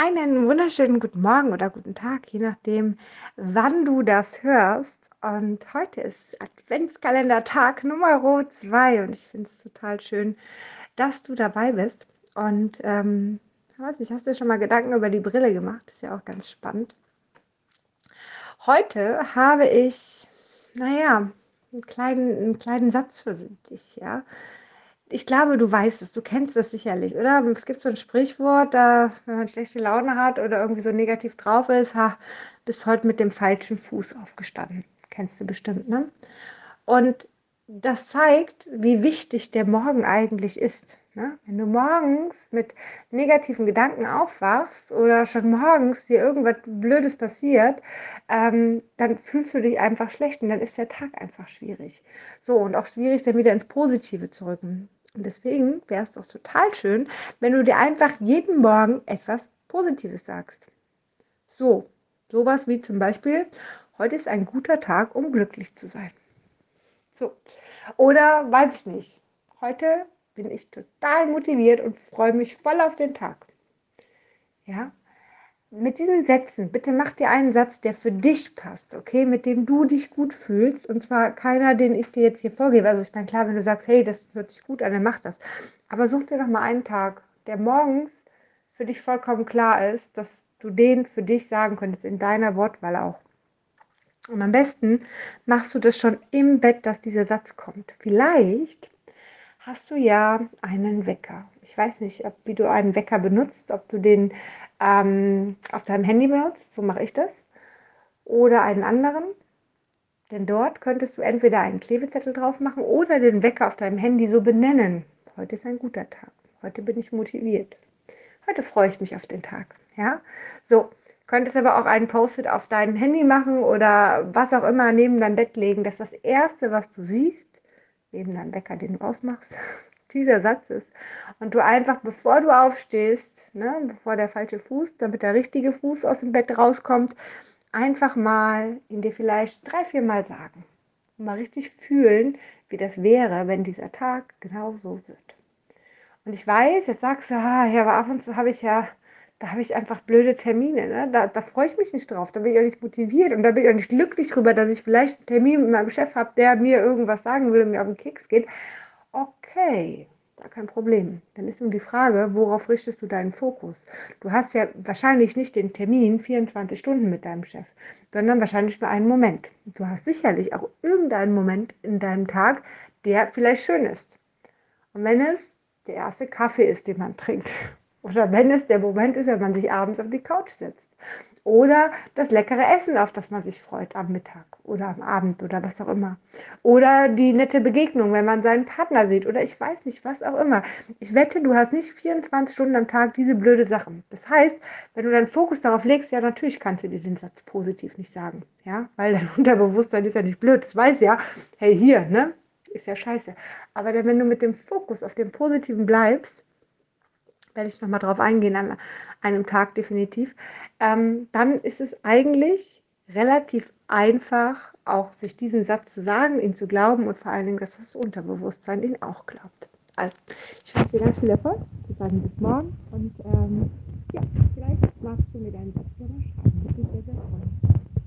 Einen wunderschönen guten Morgen oder guten Tag, je nachdem, wann du das hörst. Und heute ist Adventskalender-Tag Nummer 2 und ich finde es total schön, dass du dabei bist. Und ähm, nicht, hast du schon mal Gedanken über die Brille gemacht? ist ja auch ganz spannend. Heute habe ich, naja, einen kleinen, einen kleinen Satz für dich, ja ich glaube, du weißt es, du kennst es sicherlich, oder? Es gibt so ein Sprichwort, da, wenn man schlechte Laune hat oder irgendwie so negativ drauf ist, ha, bist heute mit dem falschen Fuß aufgestanden. Kennst du bestimmt, ne? Und das zeigt, wie wichtig der Morgen eigentlich ist. Ne? Wenn du morgens mit negativen Gedanken aufwachst oder schon morgens dir irgendwas Blödes passiert, ähm, dann fühlst du dich einfach schlecht und dann ist der Tag einfach schwierig. So, und auch schwierig, dann wieder ins Positive zu rücken. Und deswegen wäre es doch total schön, wenn du dir einfach jeden Morgen etwas Positives sagst. So, sowas wie zum Beispiel, heute ist ein guter Tag, um glücklich zu sein. So, oder weiß ich nicht, heute bin ich total motiviert und freue mich voll auf den Tag. Ja, mit diesen Sätzen, bitte mach dir einen Satz, der für dich passt, okay, mit dem du dich gut fühlst. Und zwar keiner, den ich dir jetzt hier vorgebe. Also ich meine, klar, wenn du sagst, hey, das hört sich gut an, dann mach das. Aber such dir doch mal einen Tag, der morgens für dich vollkommen klar ist, dass du den für dich sagen könntest, in deiner Wortwahl auch. Und am besten machst du das schon im Bett, dass dieser Satz kommt. Vielleicht hast du ja einen Wecker. Ich weiß nicht, ob, wie du einen Wecker benutzt, ob du den ähm, auf deinem Handy benutzt, so mache ich das, oder einen anderen. Denn dort könntest du entweder einen Klebezettel drauf machen oder den Wecker auf deinem Handy so benennen. Heute ist ein guter Tag. Heute bin ich motiviert. Heute freue ich mich auf den Tag. Ja, so. Könntest aber auch einen Post-it auf dein Handy machen oder was auch immer neben dein Bett legen, dass das erste, was du siehst, neben deinem Wecker, den du ausmachst, dieser Satz ist. Und du einfach, bevor du aufstehst, ne, bevor der falsche Fuß, damit der richtige Fuß aus dem Bett rauskommt, einfach mal in dir vielleicht drei, vier Mal sagen. Und mal richtig fühlen, wie das wäre, wenn dieser Tag genau so wird. Und ich weiß, jetzt sagst du, ah, ja, aber ab und zu habe ich ja, da habe ich einfach blöde Termine. Ne? Da, da freue ich mich nicht drauf. Da bin ich auch nicht motiviert und da bin ich auch nicht glücklich drüber, dass ich vielleicht einen Termin mit meinem Chef habe, der mir irgendwas sagen will und mir auf den Keks geht. Okay, gar kein Problem. Dann ist nun die Frage, worauf richtest du deinen Fokus? Du hast ja wahrscheinlich nicht den Termin 24 Stunden mit deinem Chef, sondern wahrscheinlich nur einen Moment. Du hast sicherlich auch irgendeinen Moment in deinem Tag, der vielleicht schön ist. Und wenn es der erste Kaffee ist, den man trinkt, oder wenn es der Moment ist, wenn man sich abends auf die Couch setzt, oder das leckere Essen, auf das man sich freut am Mittag oder am Abend oder was auch immer. Oder die nette Begegnung, wenn man seinen Partner sieht oder ich weiß nicht, was auch immer. Ich wette, du hast nicht 24 Stunden am Tag diese blöde Sachen. Das heißt, wenn du deinen Fokus darauf legst, ja, natürlich kannst du dir den Satz positiv nicht sagen. Ja, weil dein Unterbewusstsein ist ja nicht blöd. Das weiß ja, hey, hier, ne? Ist ja scheiße. Aber wenn du mit dem Fokus auf dem Positiven bleibst, werde ich nochmal drauf eingehen an einem Tag definitiv, ähm, dann ist es eigentlich relativ einfach, auch sich diesen Satz zu sagen, ihn zu glauben und vor allen Dingen, dass das Unterbewusstsein ihn auch glaubt. Also, ich wünsche dir ganz viel Erfolg. Wir sagen bis morgen und ähm, ja, vielleicht magst du mir deinen Satz ja mal schreiben. Würde mich sehr, sehr freuen.